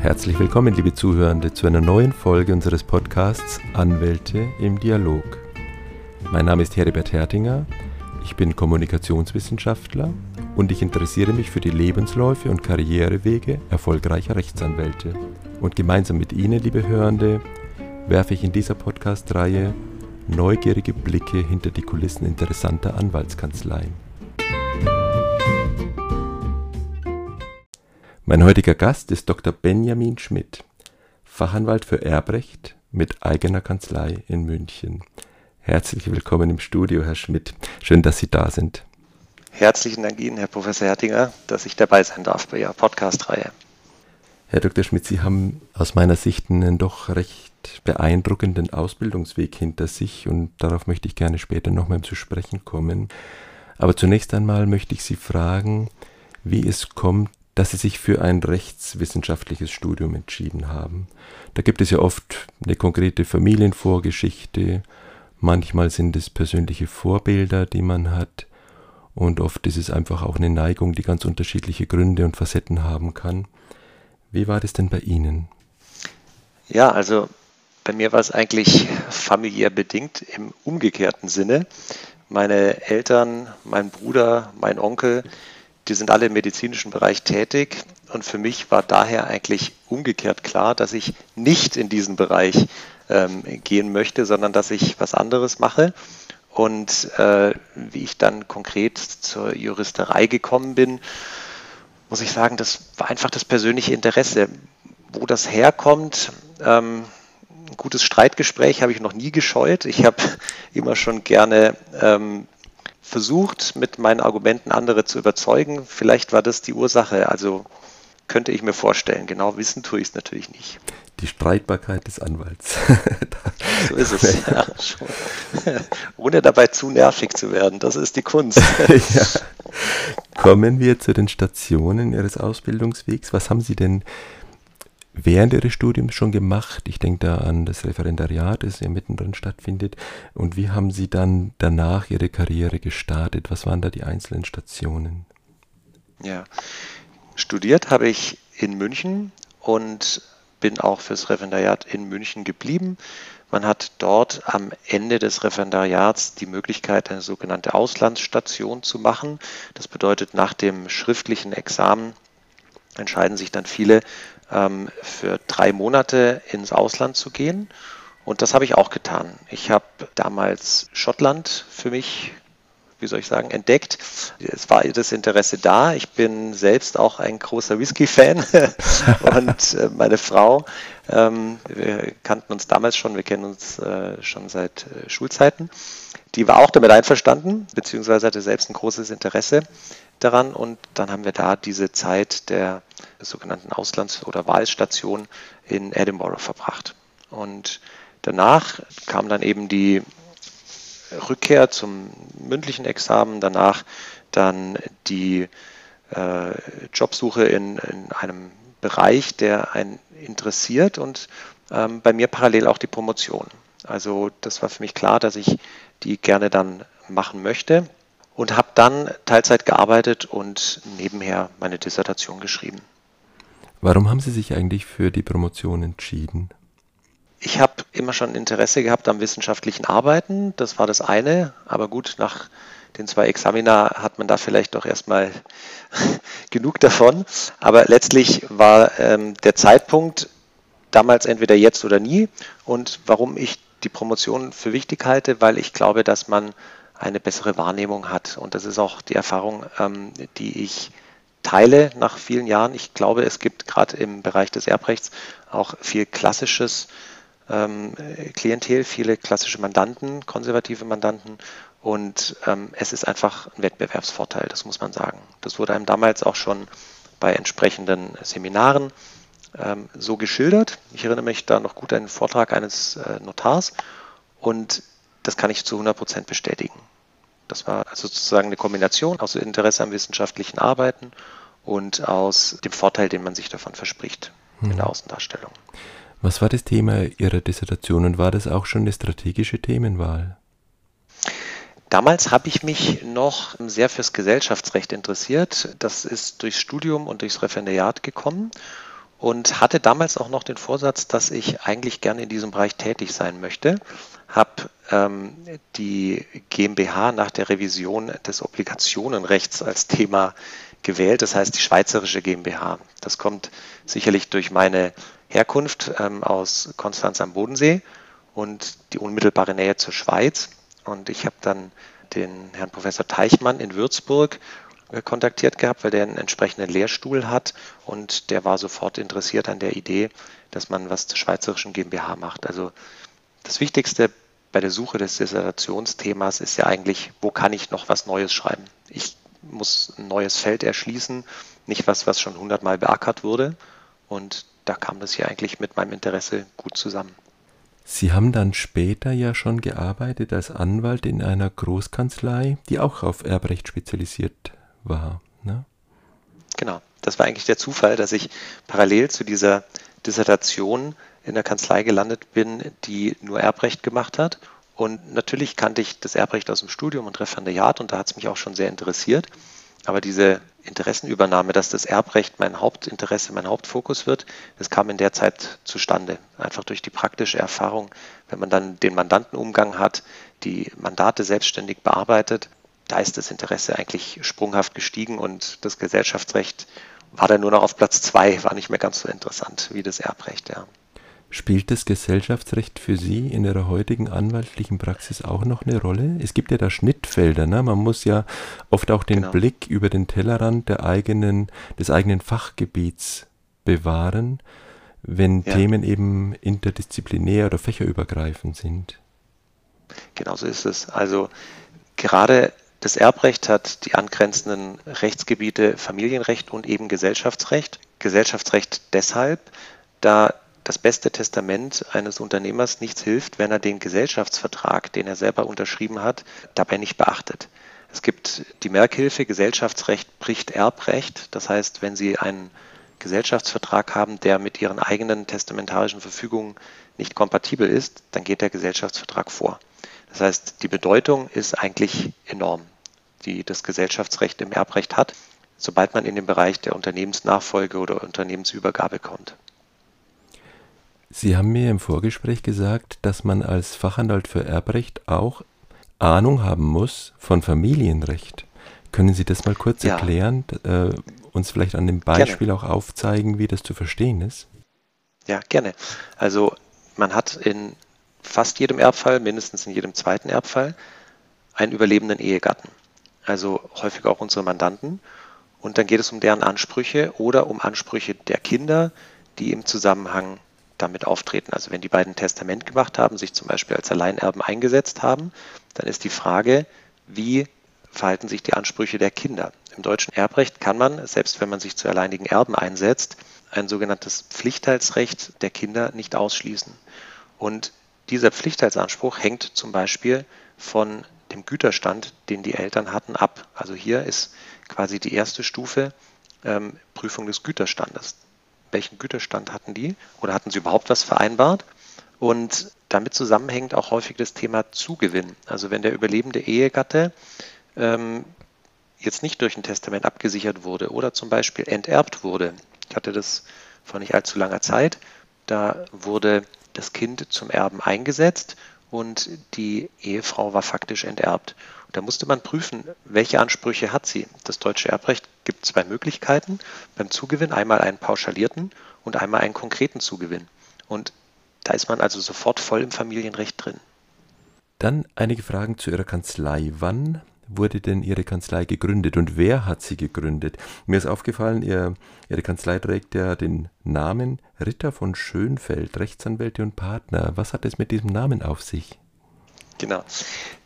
Herzlich willkommen, liebe Zuhörende, zu einer neuen Folge unseres Podcasts Anwälte im Dialog. Mein Name ist Heribert Hertinger, ich bin Kommunikationswissenschaftler und ich interessiere mich für die Lebensläufe und Karrierewege erfolgreicher Rechtsanwälte. Und gemeinsam mit Ihnen, liebe Hörende, werfe ich in dieser Podcast-Reihe neugierige Blicke hinter die Kulissen interessanter Anwaltskanzleien. Mein heutiger Gast ist Dr. Benjamin Schmidt, Fachanwalt für Erbrecht mit eigener Kanzlei in München. Herzlich willkommen im Studio, Herr Schmidt. Schön, dass Sie da sind. Herzlichen Dank Ihnen, Herr Professor Hertinger, dass ich dabei sein darf bei Ihrer Podcast-Reihe. Herr Dr. Schmidt, Sie haben aus meiner Sicht einen doch recht beeindruckenden Ausbildungsweg hinter sich und darauf möchte ich gerne später nochmal zu sprechen kommen. Aber zunächst einmal möchte ich Sie fragen, wie es kommt, dass sie sich für ein rechtswissenschaftliches Studium entschieden haben. Da gibt es ja oft eine konkrete Familienvorgeschichte, manchmal sind es persönliche Vorbilder, die man hat, und oft ist es einfach auch eine Neigung, die ganz unterschiedliche Gründe und Facetten haben kann. Wie war das denn bei Ihnen? Ja, also bei mir war es eigentlich familiär bedingt im umgekehrten Sinne. Meine Eltern, mein Bruder, mein Onkel, die sind alle im medizinischen Bereich tätig und für mich war daher eigentlich umgekehrt klar, dass ich nicht in diesen Bereich ähm, gehen möchte, sondern dass ich was anderes mache. Und äh, wie ich dann konkret zur Juristerei gekommen bin, muss ich sagen, das war einfach das persönliche Interesse. Wo das herkommt, ähm, ein gutes Streitgespräch habe ich noch nie gescheut. Ich habe immer schon gerne ähm, versucht, mit meinen Argumenten andere zu überzeugen. Vielleicht war das die Ursache. Also könnte ich mir vorstellen. Genau wissen tue ich es natürlich nicht. Die Streitbarkeit des Anwalts. so ist es. Ja, Ohne dabei zu nervig zu werden. Das ist die Kunst. ja. Kommen wir zu den Stationen Ihres Ausbildungswegs. Was haben Sie denn während Ihres Studiums schon gemacht? Ich denke da an das Referendariat, das ja mittendrin stattfindet. Und wie haben Sie dann danach Ihre Karriere gestartet? Was waren da die einzelnen Stationen? Ja, studiert habe ich in München und bin auch fürs Referendariat in München geblieben. Man hat dort am Ende des Referendariats die Möglichkeit, eine sogenannte Auslandsstation zu machen. Das bedeutet, nach dem schriftlichen Examen entscheiden sich dann viele ähm, für drei Monate ins Ausland zu gehen. Und das habe ich auch getan. Ich habe damals Schottland für mich, wie soll ich sagen, entdeckt. Es war das Interesse da. Ich bin selbst auch ein großer Whisky-Fan und äh, meine Frau, ähm, wir kannten uns damals schon, wir kennen uns äh, schon seit äh, Schulzeiten. Die war auch damit einverstanden, beziehungsweise hatte selbst ein großes Interesse daran und dann haben wir da diese Zeit der sogenannten Auslands- oder Wahlstation in Edinburgh verbracht. Und danach kam dann eben die Rückkehr zum mündlichen Examen, danach dann die äh, Jobsuche in, in, einem Bereich, der einen interessiert und ähm, bei mir parallel auch die Promotion. Also das war für mich klar, dass ich die gerne dann machen möchte und habe dann Teilzeit gearbeitet und nebenher meine Dissertation geschrieben. Warum haben Sie sich eigentlich für die Promotion entschieden? Ich habe immer schon Interesse gehabt am wissenschaftlichen Arbeiten, das war das eine, aber gut, nach den zwei Examina hat man da vielleicht doch erstmal genug davon. Aber letztlich war ähm, der Zeitpunkt damals entweder jetzt oder nie. Und warum ich die Promotion für wichtig halte, weil ich glaube, dass man eine bessere Wahrnehmung hat. Und das ist auch die Erfahrung, ähm, die ich teile nach vielen Jahren. Ich glaube, es gibt gerade im Bereich des Erbrechts auch viel klassisches ähm, Klientel, viele klassische Mandanten, konservative Mandanten. Und ähm, es ist einfach ein Wettbewerbsvorteil, das muss man sagen. Das wurde einem damals auch schon bei entsprechenden Seminaren ähm, so geschildert. Ich erinnere mich da noch gut an einen Vortrag eines äh, Notars und das kann ich zu 100 Prozent bestätigen. Das war also sozusagen eine Kombination aus Interesse am wissenschaftlichen Arbeiten und aus dem Vorteil, den man sich davon verspricht hm. in der Außendarstellung. Was war das Thema Ihrer Dissertation und war das auch schon eine strategische Themenwahl? Damals habe ich mich noch sehr fürs Gesellschaftsrecht interessiert. Das ist durchs Studium und durchs Referendariat gekommen. Und hatte damals auch noch den Vorsatz, dass ich eigentlich gerne in diesem Bereich tätig sein möchte. Habe ähm, die GmbH nach der Revision des Obligationenrechts als Thema gewählt, das heißt die Schweizerische GmbH. Das kommt sicherlich durch meine Herkunft ähm, aus Konstanz am Bodensee und die unmittelbare Nähe zur Schweiz. Und ich habe dann den Herrn Professor Teichmann in Würzburg kontaktiert gehabt, weil der einen entsprechenden Lehrstuhl hat und der war sofort interessiert an der Idee, dass man was zur schweizerischen GmbH macht. Also das Wichtigste bei der Suche des Dissertationsthemas ist ja eigentlich, wo kann ich noch was Neues schreiben? Ich muss ein neues Feld erschließen, nicht was, was schon hundertmal beackert wurde. Und da kam das hier eigentlich mit meinem Interesse gut zusammen. Sie haben dann später ja schon gearbeitet als Anwalt in einer Großkanzlei, die auch auf Erbrecht spezialisiert war. Ne? Genau, das war eigentlich der Zufall, dass ich parallel zu dieser Dissertation in der Kanzlei gelandet bin, die nur Erbrecht gemacht hat. Und natürlich kannte ich das Erbrecht aus dem Studium und Referendariat und da hat es mich auch schon sehr interessiert. Aber diese Interessenübernahme, dass das Erbrecht mein Hauptinteresse, mein Hauptfokus wird, das kam in der Zeit zustande. Einfach durch die praktische Erfahrung, wenn man dann den Mandantenumgang hat, die Mandate selbstständig bearbeitet, da ist das Interesse eigentlich sprunghaft gestiegen und das Gesellschaftsrecht war dann nur noch auf Platz zwei, war nicht mehr ganz so interessant wie das Erbrecht, ja. Spielt das Gesellschaftsrecht für Sie in Ihrer heutigen anwaltlichen Praxis auch noch eine Rolle? Es gibt ja da Schnittfelder, ne? Man muss ja oft auch den genau. Blick über den Tellerrand der eigenen, des eigenen Fachgebiets bewahren, wenn ja. Themen eben interdisziplinär oder fächerübergreifend sind. Genau so ist es. Also gerade das Erbrecht hat die angrenzenden Rechtsgebiete Familienrecht und eben Gesellschaftsrecht. Gesellschaftsrecht deshalb, da das beste Testament eines Unternehmers nichts hilft, wenn er den Gesellschaftsvertrag, den er selber unterschrieben hat, dabei nicht beachtet. Es gibt die Merkhilfe, Gesellschaftsrecht bricht Erbrecht. Das heißt, wenn Sie einen Gesellschaftsvertrag haben, der mit Ihren eigenen testamentarischen Verfügungen nicht kompatibel ist, dann geht der Gesellschaftsvertrag vor. Das heißt, die Bedeutung ist eigentlich enorm, die das Gesellschaftsrecht im Erbrecht hat, sobald man in den Bereich der Unternehmensnachfolge oder Unternehmensübergabe kommt. Sie haben mir im Vorgespräch gesagt, dass man als Fachanwalt für Erbrecht auch Ahnung haben muss von Familienrecht. Können Sie das mal kurz ja. erklären, äh, uns vielleicht an dem Beispiel gerne. auch aufzeigen, wie das zu verstehen ist? Ja, gerne. Also man hat in fast jedem Erbfall, mindestens in jedem zweiten Erbfall, einen überlebenden Ehegatten. Also häufig auch unsere Mandanten. Und dann geht es um deren Ansprüche oder um Ansprüche der Kinder, die im Zusammenhang damit auftreten. Also wenn die beiden Testament gemacht haben, sich zum Beispiel als Alleinerben eingesetzt haben, dann ist die Frage, wie verhalten sich die Ansprüche der Kinder. Im deutschen Erbrecht kann man, selbst wenn man sich zu alleinigen Erben einsetzt, ein sogenanntes Pflichtteilsrecht der Kinder nicht ausschließen. Und dieser Pflichtteilsanspruch hängt zum Beispiel von dem Güterstand, den die Eltern hatten, ab. Also hier ist quasi die erste Stufe ähm, Prüfung des Güterstandes. Welchen Güterstand hatten die oder hatten sie überhaupt was vereinbart? Und damit zusammenhängt auch häufig das Thema Zugewinn. Also wenn der überlebende Ehegatte ähm, jetzt nicht durch ein Testament abgesichert wurde oder zum Beispiel enterbt wurde, ich hatte das vor nicht allzu langer Zeit, da wurde das Kind zum Erben eingesetzt und die Ehefrau war faktisch enterbt. Da musste man prüfen, welche Ansprüche hat sie. Das deutsche Erbrecht gibt zwei Möglichkeiten beim Zugewinn, einmal einen pauschalierten und einmal einen konkreten Zugewinn. Und da ist man also sofort voll im Familienrecht drin. Dann einige Fragen zu Ihrer Kanzlei. Wann wurde denn Ihre Kanzlei gegründet und wer hat sie gegründet? Mir ist aufgefallen, Ihr, Ihre Kanzlei trägt ja den Namen Ritter von Schönfeld, Rechtsanwälte und Partner. Was hat es mit diesem Namen auf sich? Genau.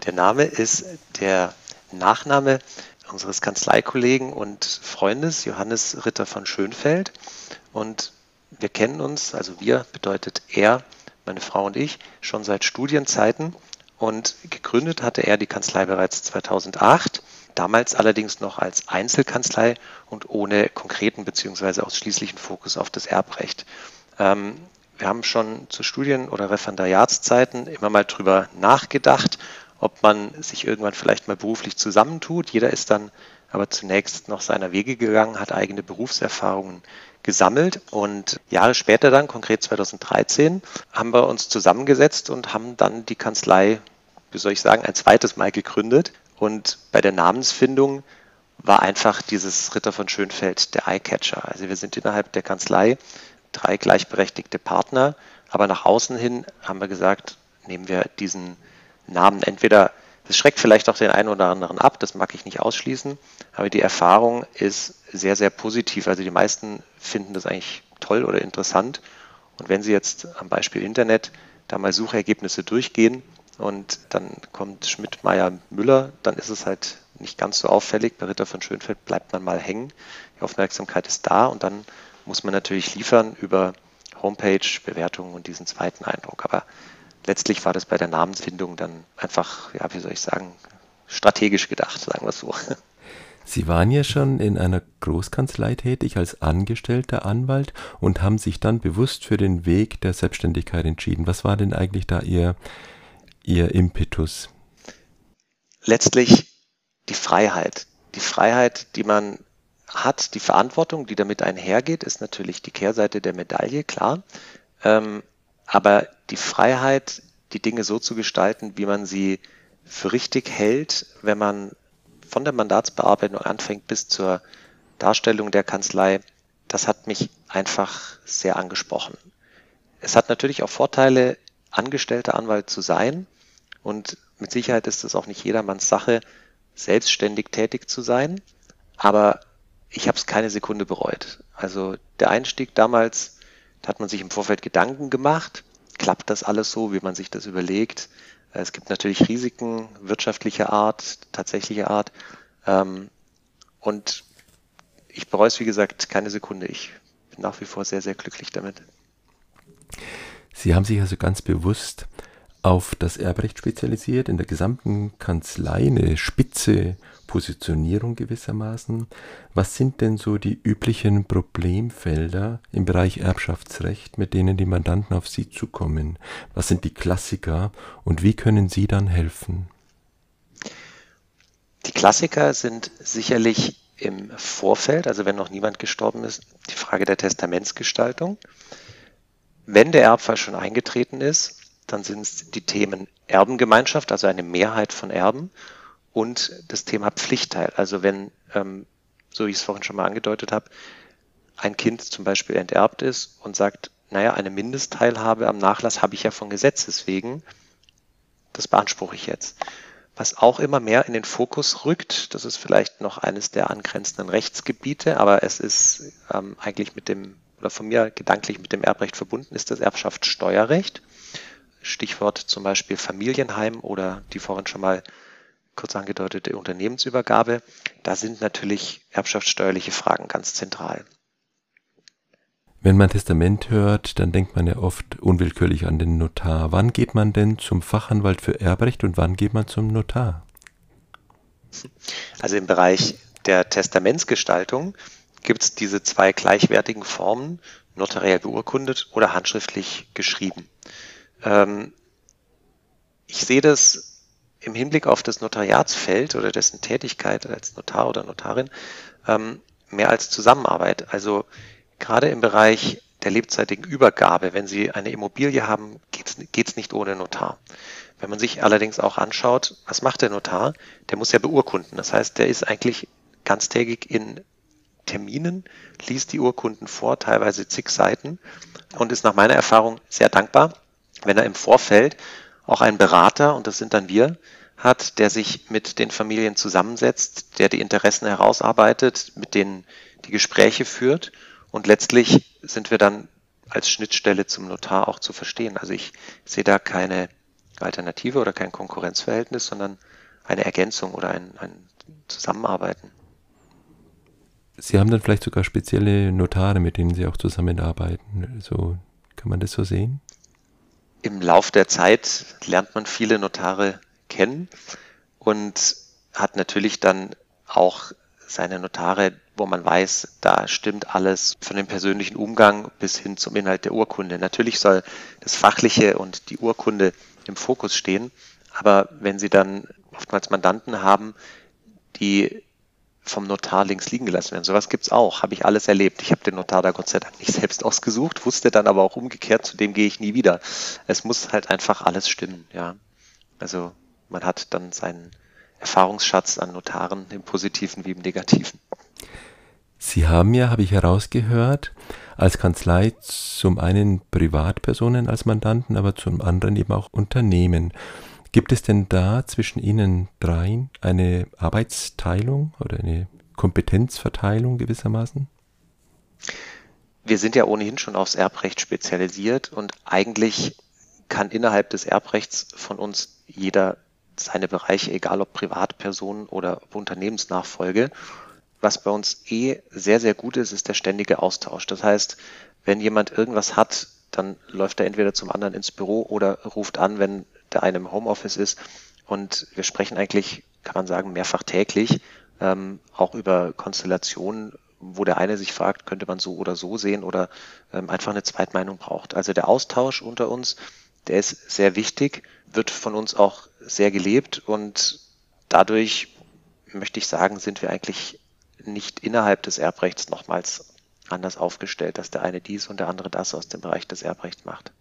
Der Name ist der Nachname unseres Kanzleikollegen und Freundes Johannes Ritter von Schönfeld. Und wir kennen uns, also wir bedeutet er, meine Frau und ich, schon seit Studienzeiten. Und gegründet hatte er die Kanzlei bereits 2008, damals allerdings noch als Einzelkanzlei und ohne konkreten bzw. ausschließlichen Fokus auf das Erbrecht. Ähm, wir haben schon zu Studien- oder Referendariatszeiten immer mal drüber nachgedacht, ob man sich irgendwann vielleicht mal beruflich zusammentut. Jeder ist dann aber zunächst noch seiner Wege gegangen, hat eigene Berufserfahrungen gesammelt und Jahre später dann, konkret 2013, haben wir uns zusammengesetzt und haben dann die Kanzlei, wie soll ich sagen, ein zweites Mal gegründet. Und bei der Namensfindung war einfach dieses Ritter von Schönfeld der Eyecatcher. Also wir sind innerhalb der Kanzlei drei gleichberechtigte Partner, aber nach außen hin haben wir gesagt, nehmen wir diesen Namen entweder das schreckt vielleicht auch den einen oder anderen ab, das mag ich nicht ausschließen, aber die Erfahrung ist sehr, sehr positiv. Also die meisten finden das eigentlich toll oder interessant. Und wenn Sie jetzt am Beispiel Internet da mal Suchergebnisse durchgehen und dann kommt Schmidt, Meier, Müller, dann ist es halt nicht ganz so auffällig. Bei Ritter von Schönfeld bleibt man mal hängen. Die Aufmerksamkeit ist da und dann muss man natürlich liefern über Homepage, Bewertungen und diesen zweiten Eindruck. Aber letztlich war das bei der Namensfindung dann einfach, ja, wie soll ich sagen, strategisch gedacht, sagen wir es so. Sie waren ja schon in einer Großkanzlei tätig als angestellter Anwalt und haben sich dann bewusst für den Weg der Selbstständigkeit entschieden. Was war denn eigentlich da Ihr, Ihr Impetus? Letztlich die Freiheit. Die Freiheit, die man hat, die Verantwortung, die damit einhergeht, ist natürlich die Kehrseite der Medaille, klar. Ähm, aber die Freiheit, die Dinge so zu gestalten, wie man sie für richtig hält, wenn man von der Mandatsbearbeitung anfängt bis zur Darstellung der Kanzlei, das hat mich einfach sehr angesprochen. Es hat natürlich auch Vorteile, angestellter Anwalt zu sein und mit Sicherheit ist es auch nicht jedermanns Sache, selbstständig tätig zu sein, aber ich habe es keine Sekunde bereut. Also der Einstieg damals da hat man sich im Vorfeld Gedanken gemacht. Klappt das alles so, wie man sich das überlegt? Es gibt natürlich Risiken wirtschaftlicher Art, tatsächlicher Art. Ähm, und ich bereue es, wie gesagt, keine Sekunde. Ich bin nach wie vor sehr, sehr glücklich damit. Sie haben sich also ganz bewusst auf das Erbrecht spezialisiert, in der gesamten Kanzlei eine spitze Positionierung gewissermaßen. Was sind denn so die üblichen Problemfelder im Bereich Erbschaftsrecht, mit denen die Mandanten auf Sie zukommen? Was sind die Klassiker und wie können Sie dann helfen? Die Klassiker sind sicherlich im Vorfeld, also wenn noch niemand gestorben ist, die Frage der Testamentsgestaltung. Wenn der Erbfall schon eingetreten ist, dann sind es die Themen Erbengemeinschaft, also eine Mehrheit von Erben und das Thema Pflichtteil. Also wenn, ähm, so wie ich es vorhin schon mal angedeutet habe, ein Kind zum Beispiel enterbt ist und sagt, naja, eine Mindestteilhabe am Nachlass habe ich ja von Gesetzes wegen, das beanspruche ich jetzt. Was auch immer mehr in den Fokus rückt, das ist vielleicht noch eines der angrenzenden Rechtsgebiete, aber es ist ähm, eigentlich mit dem, oder von mir gedanklich mit dem Erbrecht verbunden, ist das Erbschaftssteuerrecht. Stichwort zum Beispiel Familienheim oder die vorhin schon mal kurz angedeutete Unternehmensübergabe. Da sind natürlich erbschaftssteuerliche Fragen ganz zentral. Wenn man Testament hört, dann denkt man ja oft unwillkürlich an den Notar. Wann geht man denn zum Fachanwalt für Erbrecht und wann geht man zum Notar? Also im Bereich der Testamentsgestaltung gibt es diese zwei gleichwertigen Formen, notariell beurkundet oder handschriftlich geschrieben. Ähm, ich sehe das im Hinblick auf das Notariatsfeld oder dessen Tätigkeit als Notar oder Notarin ähm, mehr als Zusammenarbeit. Also gerade im Bereich der lebzeitigen Übergabe, wenn Sie eine Immobilie haben, geht es nicht ohne Notar. Wenn man sich allerdings auch anschaut, was macht der Notar? Der muss ja beurkunden. Das heißt, der ist eigentlich ganztägig in Terminen, liest die Urkunden vor, teilweise zig Seiten und ist nach meiner Erfahrung sehr dankbar, wenn er im Vorfeld auch einen Berater, und das sind dann wir, hat, der sich mit den Familien zusammensetzt, der die Interessen herausarbeitet, mit denen die Gespräche führt und letztlich sind wir dann als Schnittstelle zum Notar auch zu verstehen. Also ich sehe da keine Alternative oder kein Konkurrenzverhältnis, sondern eine Ergänzung oder ein, ein Zusammenarbeiten. Sie haben dann vielleicht sogar spezielle Notare, mit denen Sie auch zusammenarbeiten. So kann man das so sehen? Im Lauf der Zeit lernt man viele Notare kennen und hat natürlich dann auch seine Notare, wo man weiß, da stimmt alles von dem persönlichen Umgang bis hin zum Inhalt der Urkunde. Natürlich soll das Fachliche und die Urkunde im Fokus stehen, aber wenn Sie dann oftmals Mandanten haben, die vom Notar links liegen gelassen werden. Sowas gibt es auch, habe ich alles erlebt. Ich habe den Notar da Gott sei Dank nicht selbst ausgesucht, wusste dann aber auch umgekehrt, zu dem gehe ich nie wieder. Es muss halt einfach alles stimmen, ja. Also man hat dann seinen Erfahrungsschatz an Notaren im Positiven wie im Negativen. Sie haben ja, habe ich herausgehört, als Kanzlei zum einen Privatpersonen als Mandanten, aber zum anderen eben auch Unternehmen. Gibt es denn da zwischen Ihnen dreien eine Arbeitsteilung oder eine Kompetenzverteilung gewissermaßen? Wir sind ja ohnehin schon aufs Erbrecht spezialisiert und eigentlich kann innerhalb des Erbrechts von uns jeder seine Bereiche, egal ob Privatpersonen oder Unternehmensnachfolge. Was bei uns eh sehr, sehr gut ist, ist der ständige Austausch. Das heißt, wenn jemand irgendwas hat, dann läuft er entweder zum anderen ins Büro oder ruft an, wenn der eine im Homeoffice ist. Und wir sprechen eigentlich, kann man sagen, mehrfach täglich, ähm, auch über Konstellationen, wo der eine sich fragt, könnte man so oder so sehen oder ähm, einfach eine Zweitmeinung braucht. Also der Austausch unter uns, der ist sehr wichtig, wird von uns auch sehr gelebt und dadurch möchte ich sagen, sind wir eigentlich nicht innerhalb des Erbrechts nochmals anders aufgestellt, dass der eine dies und der andere das aus dem Bereich des Erbrechts macht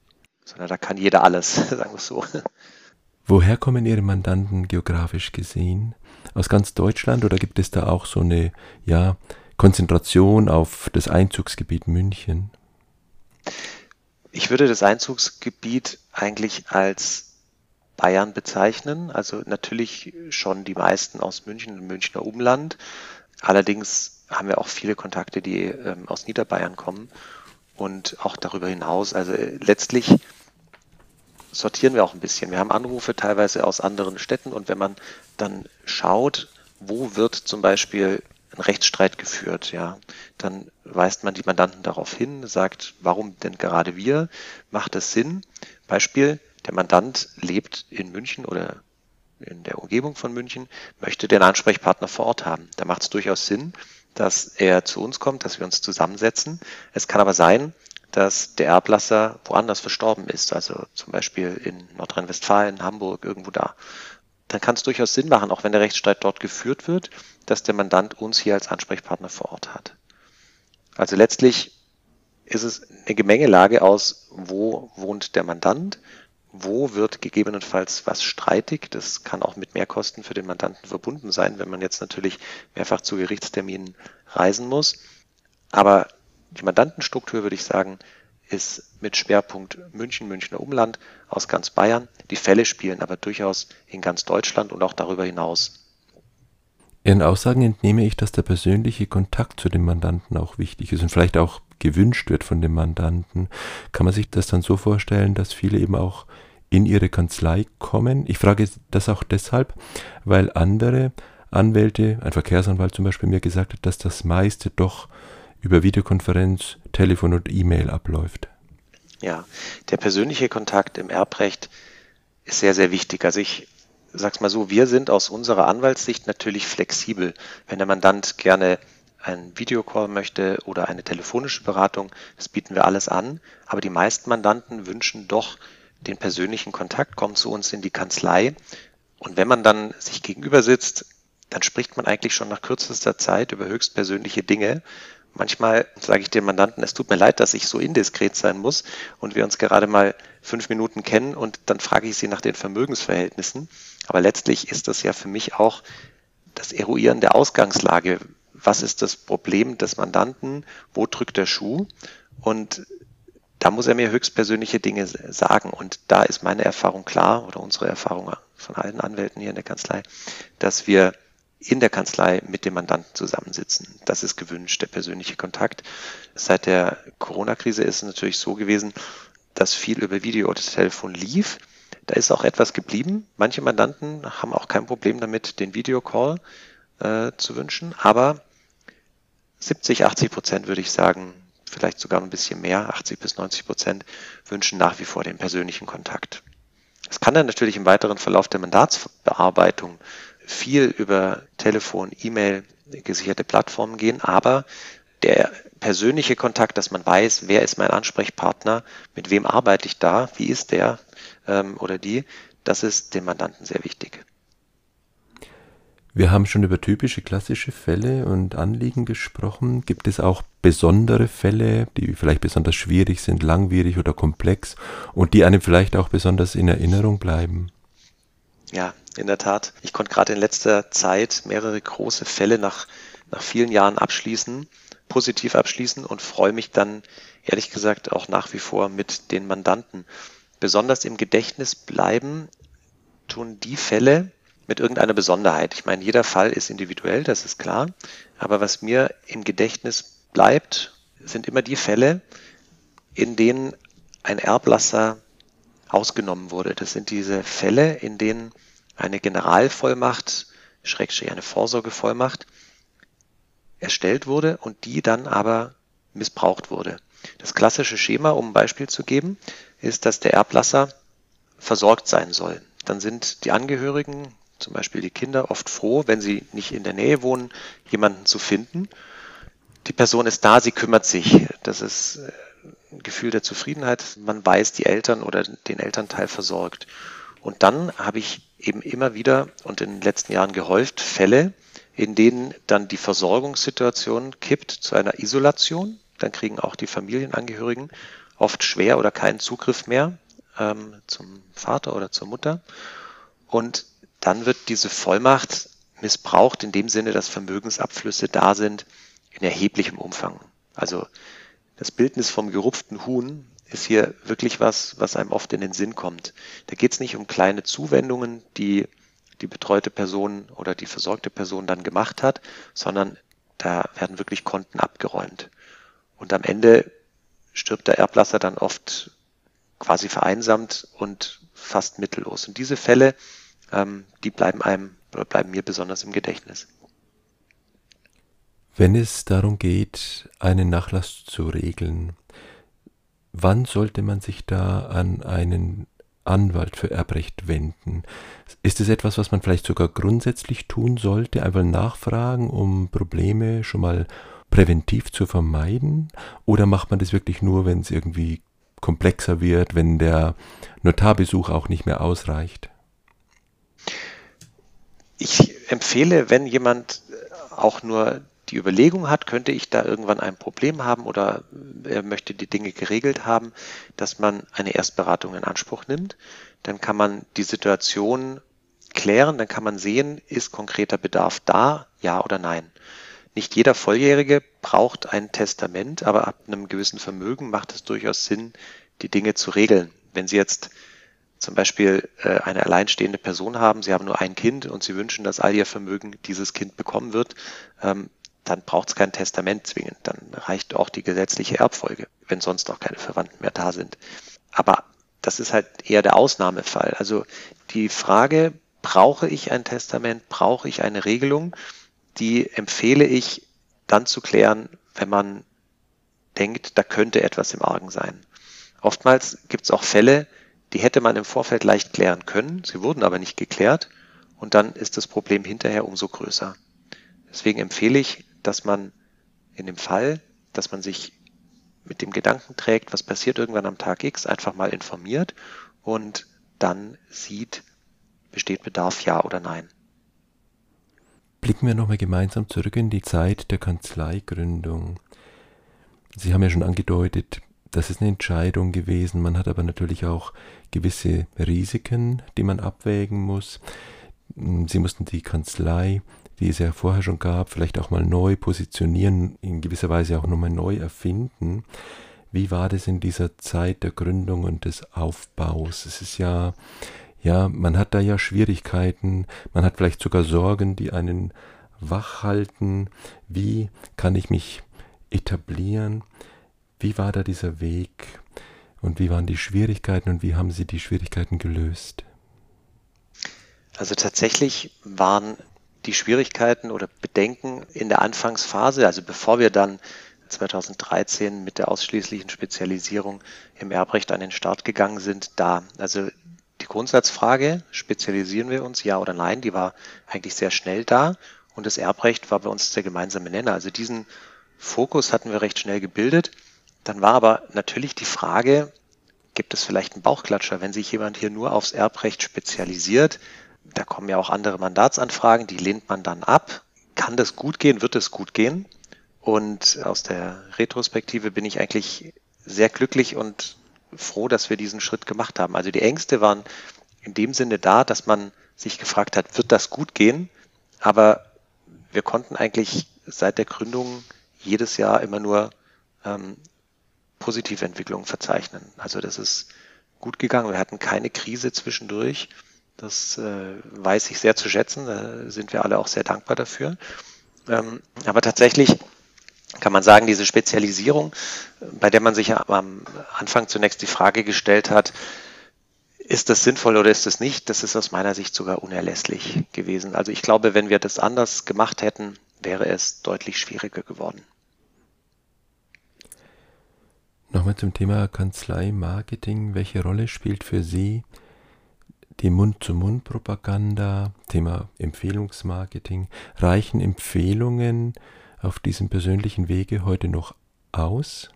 sondern da kann jeder alles, sagen wir es so. Woher kommen Ihre Mandanten geografisch gesehen? Aus ganz Deutschland oder gibt es da auch so eine ja, Konzentration auf das Einzugsgebiet München? Ich würde das Einzugsgebiet eigentlich als Bayern bezeichnen. Also natürlich schon die meisten aus München und Münchner Umland. Allerdings haben wir auch viele Kontakte, die ähm, aus Niederbayern kommen und auch darüber hinaus. Also äh, letztlich sortieren wir auch ein bisschen. Wir haben Anrufe teilweise aus anderen Städten und wenn man dann schaut, wo wird zum Beispiel ein Rechtsstreit geführt, ja, dann weist man die Mandanten darauf hin, sagt, warum denn gerade wir? Macht es Sinn? Beispiel, der Mandant lebt in München oder in der Umgebung von München, möchte den Ansprechpartner vor Ort haben. Da macht es durchaus Sinn, dass er zu uns kommt, dass wir uns zusammensetzen. Es kann aber sein, dass der Erblasser woanders verstorben ist, also zum Beispiel in Nordrhein-Westfalen, Hamburg, irgendwo da. Dann kann es durchaus Sinn machen, auch wenn der Rechtsstreit dort geführt wird, dass der Mandant uns hier als Ansprechpartner vor Ort hat. Also letztlich ist es eine Gemengelage aus, wo wohnt der Mandant, wo wird gegebenenfalls was streitig. Das kann auch mit Mehrkosten für den Mandanten verbunden sein, wenn man jetzt natürlich mehrfach zu Gerichtsterminen reisen muss. Aber die Mandantenstruktur, würde ich sagen, ist mit Schwerpunkt München, Münchner Umland aus ganz Bayern. Die Fälle spielen aber durchaus in ganz Deutschland und auch darüber hinaus. Ihren Aussagen entnehme ich, dass der persönliche Kontakt zu dem Mandanten auch wichtig ist und vielleicht auch gewünscht wird von dem Mandanten. Kann man sich das dann so vorstellen, dass viele eben auch in ihre Kanzlei kommen? Ich frage das auch deshalb, weil andere Anwälte, ein Verkehrsanwalt zum Beispiel, mir gesagt hat, dass das meiste doch über Videokonferenz, Telefon und E-Mail abläuft. Ja, der persönliche Kontakt im Erbrecht ist sehr, sehr wichtig. Also ich sag's mal so, wir sind aus unserer Anwaltssicht natürlich flexibel. Wenn der Mandant gerne einen Videocall möchte oder eine telefonische Beratung, das bieten wir alles an. Aber die meisten Mandanten wünschen doch den persönlichen Kontakt, kommen zu uns in die Kanzlei. Und wenn man dann sich gegenüber sitzt, dann spricht man eigentlich schon nach kürzester Zeit über höchstpersönliche Dinge Manchmal sage ich dem Mandanten, es tut mir leid, dass ich so indiskret sein muss und wir uns gerade mal fünf Minuten kennen und dann frage ich sie nach den Vermögensverhältnissen. Aber letztlich ist das ja für mich auch das Eruieren der Ausgangslage. Was ist das Problem des Mandanten? Wo drückt der Schuh? Und da muss er mir höchstpersönliche Dinge sagen. Und da ist meine Erfahrung klar oder unsere Erfahrung von allen Anwälten hier in der Kanzlei, dass wir in der Kanzlei mit dem Mandanten zusammensitzen. Das ist gewünscht, der persönliche Kontakt. Seit der Corona-Krise ist es natürlich so gewesen, dass viel über Video oder Telefon lief. Da ist auch etwas geblieben. Manche Mandanten haben auch kein Problem damit, den Videocall äh, zu wünschen, aber 70, 80 Prozent würde ich sagen, vielleicht sogar ein bisschen mehr, 80 bis 90 Prozent wünschen nach wie vor den persönlichen Kontakt. Es kann dann natürlich im weiteren Verlauf der Mandatsbearbeitung viel über Telefon, E-Mail, gesicherte Plattformen gehen, aber der persönliche Kontakt, dass man weiß, wer ist mein Ansprechpartner, mit wem arbeite ich da, wie ist der ähm, oder die, das ist dem Mandanten sehr wichtig. Wir haben schon über typische klassische Fälle und Anliegen gesprochen. Gibt es auch besondere Fälle, die vielleicht besonders schwierig sind, langwierig oder komplex und die einem vielleicht auch besonders in Erinnerung bleiben? Ja, in der Tat. Ich konnte gerade in letzter Zeit mehrere große Fälle nach, nach vielen Jahren abschließen, positiv abschließen und freue mich dann ehrlich gesagt auch nach wie vor mit den Mandanten. Besonders im Gedächtnis bleiben tun die Fälle, mit irgendeiner Besonderheit. Ich meine, jeder Fall ist individuell, das ist klar. Aber was mir im Gedächtnis bleibt, sind immer die Fälle, in denen ein Erblasser ausgenommen wurde. Das sind diese Fälle, in denen eine Generalvollmacht, Schrägstrich eine Vorsorgevollmacht, erstellt wurde und die dann aber missbraucht wurde. Das klassische Schema, um ein Beispiel zu geben, ist, dass der Erblasser versorgt sein soll. Dann sind die Angehörigen zum Beispiel die Kinder oft froh, wenn sie nicht in der Nähe wohnen, jemanden zu finden. Die Person ist da, sie kümmert sich. Das ist äh, ein Gefühl der Zufriedenheit. Man weiß, die Eltern oder den Elternteil versorgt. Und dann habe ich eben immer wieder und in den letzten Jahren gehäuft Fälle, in denen dann die Versorgungssituation kippt zu einer Isolation. Dann kriegen auch die Familienangehörigen oft schwer oder keinen Zugriff mehr ähm, zum Vater oder zur Mutter. Und dann wird diese Vollmacht missbraucht in dem Sinne, dass Vermögensabflüsse da sind in erheblichem Umfang. Also das Bildnis vom gerupften Huhn ist hier wirklich was, was einem oft in den Sinn kommt. Da geht es nicht um kleine Zuwendungen, die die betreute Person oder die versorgte Person dann gemacht hat, sondern da werden wirklich Konten abgeräumt. Und am Ende stirbt der Erblasser dann oft quasi vereinsamt und fast mittellos. Und diese Fälle ähm, die bleiben einem oder bleiben mir besonders im Gedächtnis. Wenn es darum geht, einen Nachlass zu regeln, wann sollte man sich da an einen Anwalt für Erbrecht wenden? Ist es etwas, was man vielleicht sogar grundsätzlich tun sollte, einfach nachfragen, um Probleme schon mal präventiv zu vermeiden? Oder macht man das wirklich nur, wenn es irgendwie komplexer wird, wenn der Notarbesuch auch nicht mehr ausreicht? Ich empfehle, wenn jemand auch nur die Überlegung hat, könnte ich da irgendwann ein Problem haben oder er möchte die Dinge geregelt haben, dass man eine Erstberatung in Anspruch nimmt. Dann kann man die Situation klären, dann kann man sehen, ist konkreter Bedarf da, ja oder nein. Nicht jeder Volljährige braucht ein Testament, aber ab einem gewissen Vermögen macht es durchaus Sinn, die Dinge zu regeln. Wenn Sie jetzt zum Beispiel äh, eine alleinstehende Person haben, sie haben nur ein Kind und sie wünschen, dass all ihr Vermögen dieses Kind bekommen wird, ähm, dann braucht es kein Testament zwingend. Dann reicht auch die gesetzliche Erbfolge, wenn sonst noch keine Verwandten mehr da sind. Aber das ist halt eher der Ausnahmefall. Also die Frage, brauche ich ein Testament, brauche ich eine Regelung, die empfehle ich dann zu klären, wenn man denkt, da könnte etwas im Argen sein. Oftmals gibt es auch Fälle, die hätte man im Vorfeld leicht klären können, sie wurden aber nicht geklärt und dann ist das Problem hinterher umso größer. Deswegen empfehle ich, dass man in dem Fall, dass man sich mit dem Gedanken trägt, was passiert irgendwann am Tag X, einfach mal informiert und dann sieht, besteht Bedarf, ja oder nein. Blicken wir nochmal gemeinsam zurück in die Zeit der Kanzleigründung. Sie haben ja schon angedeutet, das ist eine Entscheidung gewesen. Man hat aber natürlich auch gewisse Risiken, die man abwägen muss. Sie mussten die Kanzlei, die es ja vorher schon gab, vielleicht auch mal neu positionieren, in gewisser Weise auch nochmal neu erfinden. Wie war das in dieser Zeit der Gründung und des Aufbaus? Es ist ja, ja, man hat da ja Schwierigkeiten, man hat vielleicht sogar Sorgen, die einen wach halten. Wie kann ich mich etablieren? Wie war da dieser Weg und wie waren die Schwierigkeiten und wie haben Sie die Schwierigkeiten gelöst? Also tatsächlich waren die Schwierigkeiten oder Bedenken in der Anfangsphase, also bevor wir dann 2013 mit der ausschließlichen Spezialisierung im Erbrecht an den Start gegangen sind, da. Also die Grundsatzfrage, spezialisieren wir uns, ja oder nein, die war eigentlich sehr schnell da und das Erbrecht war bei uns der gemeinsame Nenner. Also diesen Fokus hatten wir recht schnell gebildet dann war aber natürlich die Frage, gibt es vielleicht einen Bauchklatscher, wenn sich jemand hier nur aufs Erbrecht spezialisiert? Da kommen ja auch andere Mandatsanfragen, die lehnt man dann ab. Kann das gut gehen? Wird es gut gehen? Und aus der Retrospektive bin ich eigentlich sehr glücklich und froh, dass wir diesen Schritt gemacht haben. Also die Ängste waren in dem Sinne da, dass man sich gefragt hat, wird das gut gehen? Aber wir konnten eigentlich seit der Gründung jedes Jahr immer nur ähm, positive Entwicklungen verzeichnen. Also das ist gut gegangen. Wir hatten keine Krise zwischendurch. Das äh, weiß ich sehr zu schätzen. Da sind wir alle auch sehr dankbar dafür. Ähm, aber tatsächlich kann man sagen, diese Spezialisierung, bei der man sich am Anfang zunächst die Frage gestellt hat, ist das sinnvoll oder ist das nicht, das ist aus meiner Sicht sogar unerlässlich gewesen. Also ich glaube, wenn wir das anders gemacht hätten, wäre es deutlich schwieriger geworden. Nochmal zum Thema Kanzlei-Marketing. Welche Rolle spielt für Sie die Mund-zu-Mund-Propaganda, Thema Empfehlungsmarketing? Reichen Empfehlungen auf diesem persönlichen Wege heute noch aus?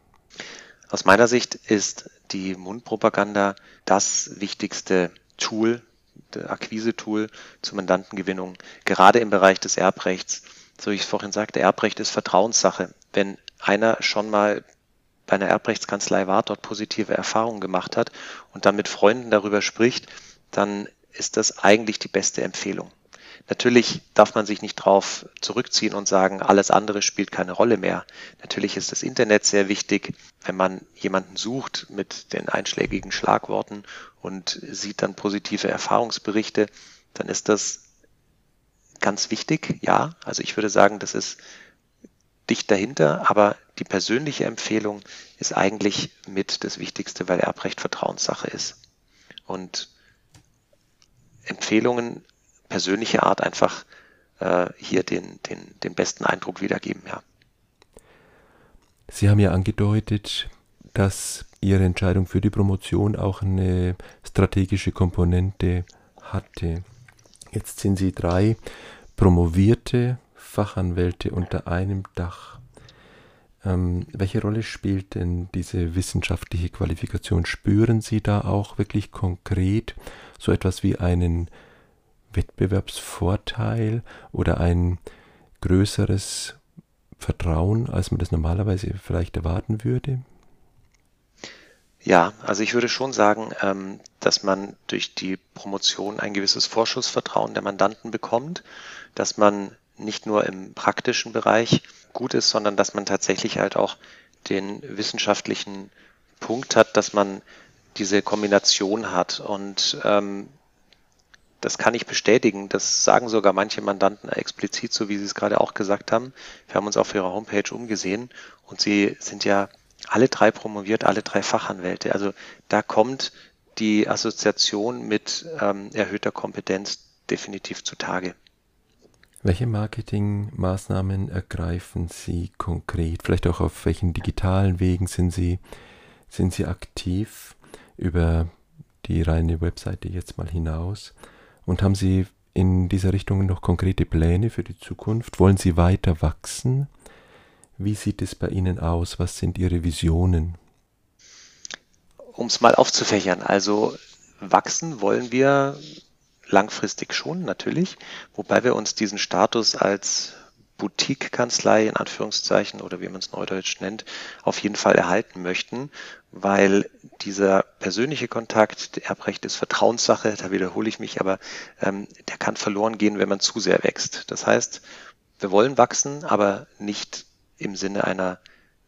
Aus meiner Sicht ist die Mundpropaganda das wichtigste Tool, Akquise-Tool zur Mandantengewinnung, gerade im Bereich des Erbrechts. So wie ich es vorhin sagte, Erbrecht ist Vertrauenssache. Wenn einer schon mal bei einer Erbrechtskanzlei war, dort positive Erfahrungen gemacht hat und dann mit Freunden darüber spricht, dann ist das eigentlich die beste Empfehlung. Natürlich darf man sich nicht drauf zurückziehen und sagen, alles andere spielt keine Rolle mehr. Natürlich ist das Internet sehr wichtig, wenn man jemanden sucht mit den einschlägigen Schlagworten und sieht dann positive Erfahrungsberichte, dann ist das ganz wichtig, ja. Also ich würde sagen, das ist dicht dahinter, aber die persönliche Empfehlung ist eigentlich mit das Wichtigste, weil Erbrecht Vertrauenssache ist. Und Empfehlungen persönlicher Art einfach äh, hier den, den, den besten Eindruck wiedergeben, ja. Sie haben ja angedeutet, dass Ihre Entscheidung für die Promotion auch eine strategische Komponente hatte. Jetzt sind Sie drei promovierte Fachanwälte unter einem Dach. Ähm, welche Rolle spielt denn diese wissenschaftliche Qualifikation? Spüren Sie da auch wirklich konkret so etwas wie einen Wettbewerbsvorteil oder ein größeres Vertrauen, als man das normalerweise vielleicht erwarten würde? Ja, also ich würde schon sagen, ähm, dass man durch die Promotion ein gewisses Vorschussvertrauen der Mandanten bekommt, dass man nicht nur im praktischen Bereich gut ist, sondern dass man tatsächlich halt auch den wissenschaftlichen Punkt hat, dass man diese Kombination hat. Und ähm, das kann ich bestätigen. Das sagen sogar manche Mandanten explizit, so wie Sie es gerade auch gesagt haben. Wir haben uns auf Ihrer Homepage umgesehen und Sie sind ja alle drei promoviert, alle drei Fachanwälte. Also da kommt die Assoziation mit ähm, erhöhter Kompetenz definitiv zutage. Welche Marketingmaßnahmen ergreifen Sie konkret? Vielleicht auch auf welchen digitalen Wegen sind Sie, sind Sie aktiv über die reine Webseite jetzt mal hinaus? Und haben Sie in dieser Richtung noch konkrete Pläne für die Zukunft? Wollen Sie weiter wachsen? Wie sieht es bei Ihnen aus? Was sind Ihre Visionen? Um es mal aufzufächern, also wachsen wollen wir langfristig schon natürlich, wobei wir uns diesen Status als Boutique-Kanzlei in Anführungszeichen oder wie man es neudeutsch nennt, auf jeden Fall erhalten möchten, weil dieser persönliche Kontakt, Erbrecht ist Vertrauenssache, da wiederhole ich mich, aber ähm, der kann verloren gehen, wenn man zu sehr wächst. Das heißt, wir wollen wachsen, aber nicht im Sinne einer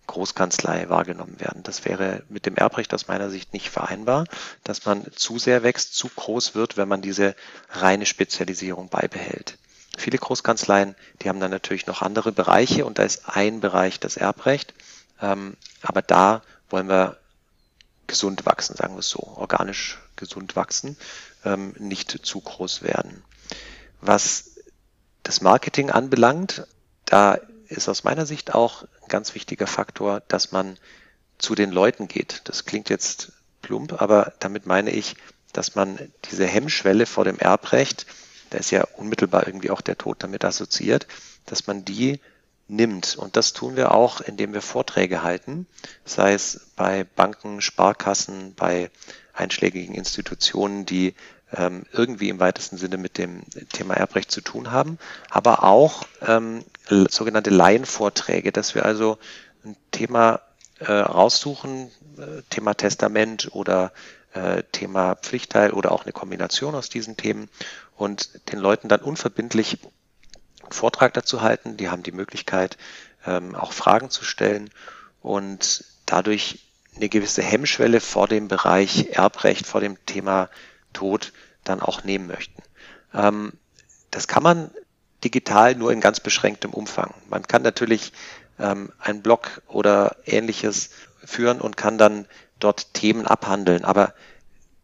Großkanzlei wahrgenommen werden. Das wäre mit dem Erbrecht aus meiner Sicht nicht vereinbar, dass man zu sehr wächst, zu groß wird, wenn man diese reine Spezialisierung beibehält. Viele Großkanzleien, die haben dann natürlich noch andere Bereiche und da ist ein Bereich das Erbrecht. Ähm, aber da wollen wir gesund wachsen, sagen wir es so, organisch gesund wachsen, ähm, nicht zu groß werden. Was das Marketing anbelangt, da ist aus meiner Sicht auch ganz wichtiger Faktor, dass man zu den Leuten geht. Das klingt jetzt plump, aber damit meine ich, dass man diese Hemmschwelle vor dem Erbrecht da ist ja unmittelbar irgendwie auch der Tod damit assoziiert, dass man die nimmt. Und das tun wir auch, indem wir Vorträge halten, sei es bei Banken, Sparkassen, bei einschlägigen Institutionen, die ähm, irgendwie im weitesten Sinne mit dem Thema Erbrecht zu tun haben, aber auch ähm, sogenannte Laienvorträge, dass wir also ein Thema äh, raussuchen, äh, Thema Testament oder äh, Thema Pflichtteil oder auch eine Kombination aus diesen Themen und den Leuten dann unverbindlich einen Vortrag dazu halten. Die haben die Möglichkeit, ähm, auch Fragen zu stellen und dadurch eine gewisse Hemmschwelle vor dem Bereich Erbrecht, vor dem Thema Tod dann auch nehmen möchten. Ähm, das kann man digital nur in ganz beschränktem Umfang. Man kann natürlich ähm, einen Blog oder ähnliches führen und kann dann dort Themen abhandeln, aber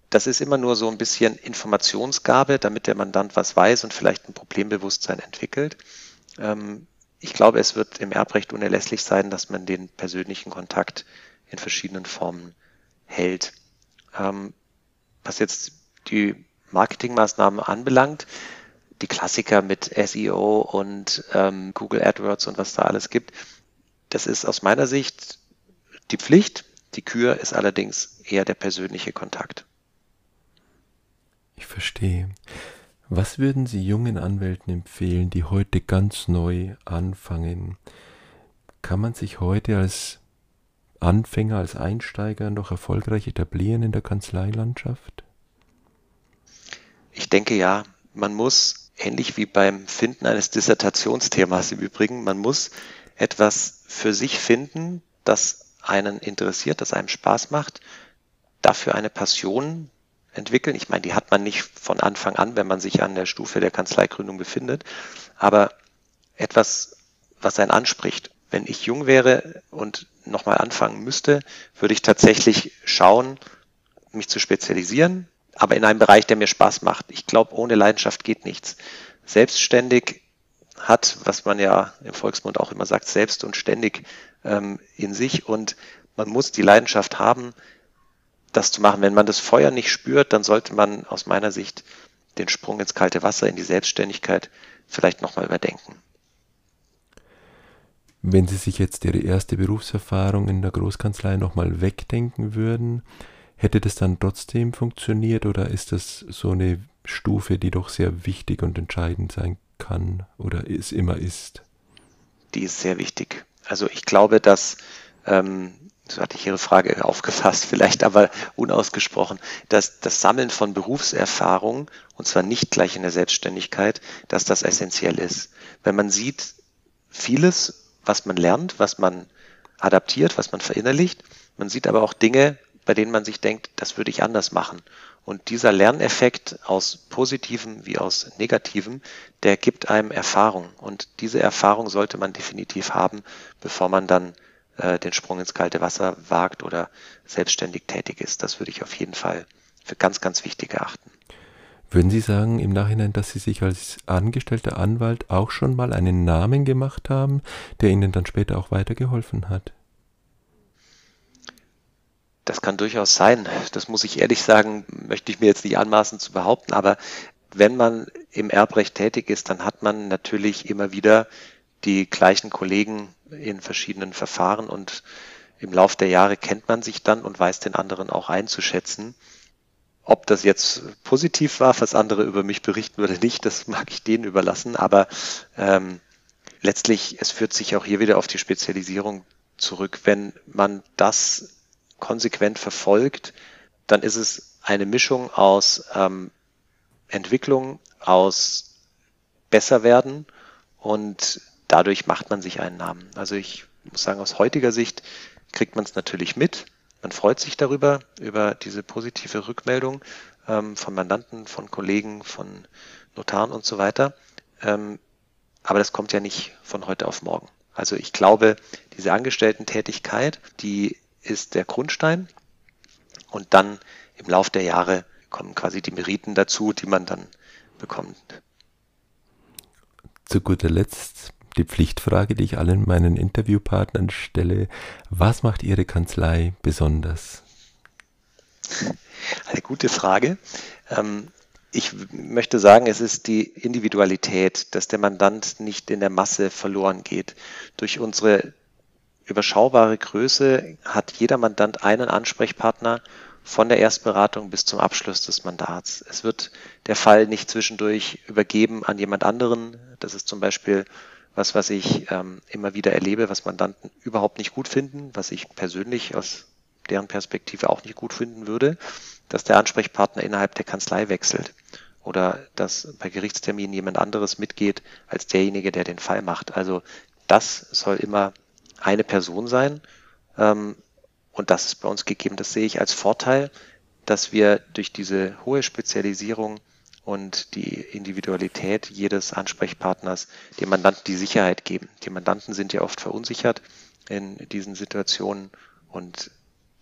das ist immer nur so ein bisschen Informationsgabe, damit der Mandant was weiß und vielleicht ein Problembewusstsein entwickelt. Ähm, ich glaube, es wird im Erbrecht unerlässlich sein, dass man den persönlichen Kontakt in verschiedenen Formen hält. Ähm, was jetzt die Marketingmaßnahmen anbelangt, die Klassiker mit SEO und ähm, Google AdWords und was da alles gibt, das ist aus meiner Sicht die Pflicht. Die Kür ist allerdings eher der persönliche Kontakt. Ich verstehe. Was würden Sie jungen Anwälten empfehlen, die heute ganz neu anfangen? Kann man sich heute als Anfänger, als Einsteiger noch erfolgreich etablieren in der Kanzleilandschaft? Ich denke ja, man muss, ähnlich wie beim Finden eines Dissertationsthemas im Übrigen, man muss etwas für sich finden, das einen interessiert, das einem Spaß macht, dafür eine Passion entwickeln. Ich meine, die hat man nicht von Anfang an, wenn man sich an der Stufe der Kanzleigründung befindet, aber etwas, was einen anspricht. Wenn ich jung wäre und nochmal anfangen müsste, würde ich tatsächlich schauen, mich zu spezialisieren, aber in einem Bereich, der mir Spaß macht. Ich glaube, ohne Leidenschaft geht nichts. Selbstständig hat, was man ja im Volksmund auch immer sagt, selbst und ständig ähm, in sich und man muss die Leidenschaft haben, das zu machen. Wenn man das Feuer nicht spürt, dann sollte man aus meiner Sicht den Sprung ins kalte Wasser, in die Selbstständigkeit vielleicht nochmal überdenken. Wenn Sie sich jetzt Ihre erste Berufserfahrung in der Großkanzlei nochmal wegdenken würden, Hätte das dann trotzdem funktioniert oder ist das so eine Stufe, die doch sehr wichtig und entscheidend sein kann oder es immer ist? Die ist sehr wichtig. Also ich glaube, dass, ähm, so hatte ich Ihre Frage aufgefasst, vielleicht aber unausgesprochen, dass das Sammeln von Berufserfahrung, und zwar nicht gleich in der Selbstständigkeit, dass das essentiell ist. Wenn man sieht, vieles, was man lernt, was man adaptiert, was man verinnerlicht, man sieht aber auch Dinge, bei denen man sich denkt, das würde ich anders machen. Und dieser Lerneffekt aus positivem wie aus negativem, der gibt einem Erfahrung. Und diese Erfahrung sollte man definitiv haben, bevor man dann äh, den Sprung ins kalte Wasser wagt oder selbstständig tätig ist. Das würde ich auf jeden Fall für ganz, ganz wichtig erachten. Würden Sie sagen im Nachhinein, dass Sie sich als angestellter Anwalt auch schon mal einen Namen gemacht haben, der Ihnen dann später auch weitergeholfen hat? Das kann durchaus sein. Das muss ich ehrlich sagen, möchte ich mir jetzt nicht anmaßen zu behaupten. Aber wenn man im Erbrecht tätig ist, dann hat man natürlich immer wieder die gleichen Kollegen in verschiedenen Verfahren und im Lauf der Jahre kennt man sich dann und weiß den anderen auch einzuschätzen. Ob das jetzt positiv war, was andere über mich berichten oder nicht, das mag ich denen überlassen. Aber ähm, letztlich, es führt sich auch hier wieder auf die Spezialisierung zurück. Wenn man das konsequent verfolgt, dann ist es eine Mischung aus ähm, Entwicklung, aus Besserwerden und dadurch macht man sich einen Namen. Also ich muss sagen, aus heutiger Sicht kriegt man es natürlich mit. Man freut sich darüber, über diese positive Rückmeldung ähm, von Mandanten, von Kollegen, von Notaren und so weiter. Ähm, aber das kommt ja nicht von heute auf morgen. Also ich glaube, diese Angestellten-Tätigkeit, die ist der Grundstein und dann im Lauf der Jahre kommen quasi die Meriten dazu, die man dann bekommt. Zu guter Letzt die Pflichtfrage, die ich allen meinen Interviewpartnern stelle. Was macht Ihre Kanzlei besonders? Eine gute Frage. Ähm, ich möchte sagen, es ist die Individualität, dass der Mandant nicht in der Masse verloren geht. Durch unsere überschaubare Größe hat jeder Mandant einen Ansprechpartner von der Erstberatung bis zum Abschluss des Mandats. Es wird der Fall nicht zwischendurch übergeben an jemand anderen. Das ist zum Beispiel was, was ich ähm, immer wieder erlebe, was Mandanten überhaupt nicht gut finden, was ich persönlich aus deren Perspektive auch nicht gut finden würde, dass der Ansprechpartner innerhalb der Kanzlei wechselt oder dass bei Gerichtsterminen jemand anderes mitgeht als derjenige, der den Fall macht. Also das soll immer eine Person sein. Ähm, und das ist bei uns gegeben. Das sehe ich als Vorteil, dass wir durch diese hohe Spezialisierung und die Individualität jedes Ansprechpartners dem Mandanten die Sicherheit geben. Die Mandanten sind ja oft verunsichert in diesen Situationen und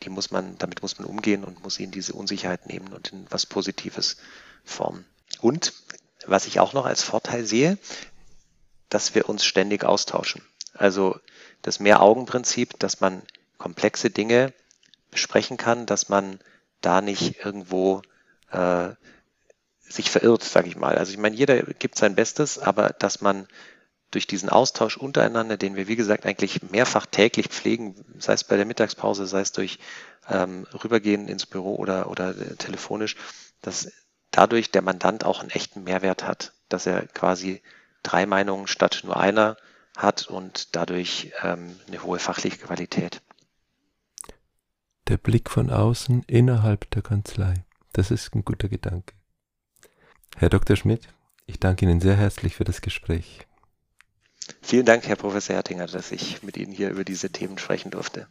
die muss man, damit muss man umgehen und muss ihnen diese Unsicherheit nehmen und in was Positives formen. Und was ich auch noch als Vorteil sehe, dass wir uns ständig austauschen. Also das Mehr-Augen-Prinzip, dass man komplexe Dinge besprechen kann, dass man da nicht irgendwo äh, sich verirrt, sage ich mal. Also ich meine, jeder gibt sein Bestes, aber dass man durch diesen Austausch untereinander, den wir wie gesagt eigentlich mehrfach täglich pflegen, sei es bei der Mittagspause, sei es durch ähm, Rübergehen ins Büro oder, oder äh, telefonisch, dass dadurch der Mandant auch einen echten Mehrwert hat, dass er quasi drei Meinungen statt nur einer hat und dadurch ähm, eine hohe fachliche Qualität. Der Blick von außen innerhalb der Kanzlei, das ist ein guter Gedanke. Herr Dr. Schmidt, ich danke Ihnen sehr herzlich für das Gespräch. Vielen Dank, Herr Professor Hertinger, dass ich mit Ihnen hier über diese Themen sprechen durfte.